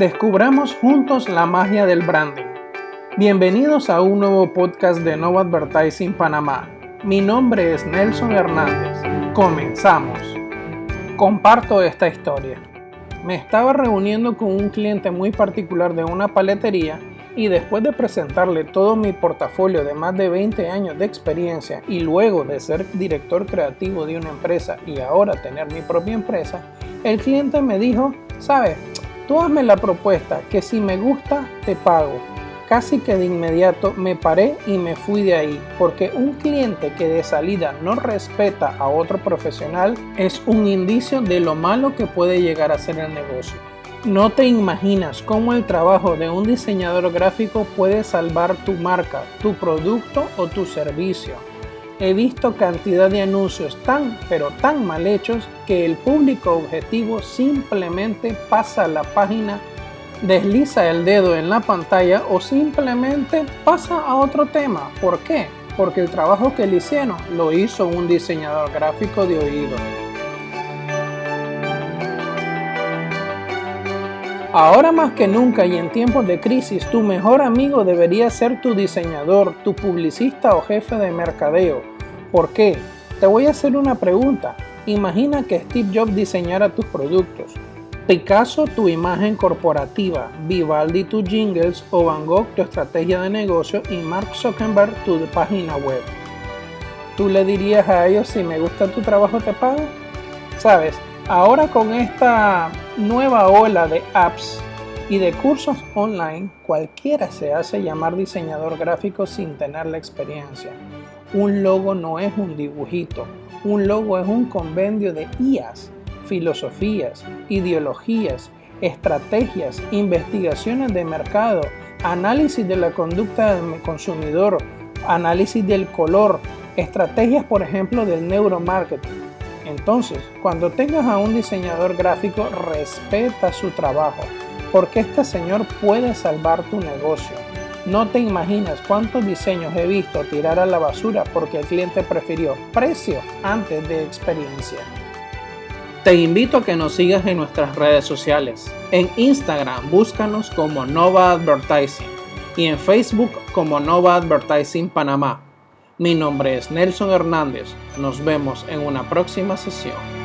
Descubramos juntos la magia del branding. Bienvenidos a un nuevo podcast de Nova Advertising Panamá. Mi nombre es Nelson Hernández. Comenzamos. Comparto esta historia. Me estaba reuniendo con un cliente muy particular de una paletería y después de presentarle todo mi portafolio de más de 20 años de experiencia y luego de ser director creativo de una empresa y ahora tener mi propia empresa, el cliente me dijo, sabes, Tú la propuesta que si me gusta te pago. Casi que de inmediato me paré y me fui de ahí, porque un cliente que de salida no respeta a otro profesional es un indicio de lo malo que puede llegar a ser el negocio. No te imaginas cómo el trabajo de un diseñador gráfico puede salvar tu marca, tu producto o tu servicio he visto cantidad de anuncios tan pero tan mal hechos que el público objetivo simplemente pasa la página, desliza el dedo en la pantalla o simplemente pasa a otro tema. ¿Por qué? Porque el trabajo que le hicieron lo hizo un diseñador gráfico de oído. Ahora más que nunca y en tiempos de crisis, tu mejor amigo debería ser tu diseñador, tu publicista o jefe de mercadeo. ¿Por qué? Te voy a hacer una pregunta. Imagina que Steve Jobs diseñara tus productos, Picasso tu imagen corporativa, Vivaldi tus jingles o Van Gogh tu estrategia de negocio y Mark Zuckerberg tu página web. ¿Tú le dirías a ellos si me gusta tu trabajo te pago? Sabes, ahora con esta nueva ola de apps y de cursos online, cualquiera se hace llamar diseñador gráfico sin tener la experiencia. Un logo no es un dibujito, un logo es un convenio de IAS, filosofías, ideologías, estrategias, investigaciones de mercado, análisis de la conducta del consumidor, análisis del color, estrategias, por ejemplo, del neuromarketing. Entonces, cuando tengas a un diseñador gráfico, respeta su trabajo, porque este señor puede salvar tu negocio. No te imaginas cuántos diseños he visto tirar a la basura porque el cliente prefirió precio antes de experiencia. Te invito a que nos sigas en nuestras redes sociales. En Instagram búscanos como Nova Advertising y en Facebook como Nova Advertising Panamá. Mi nombre es Nelson Hernández. Nos vemos en una próxima sesión.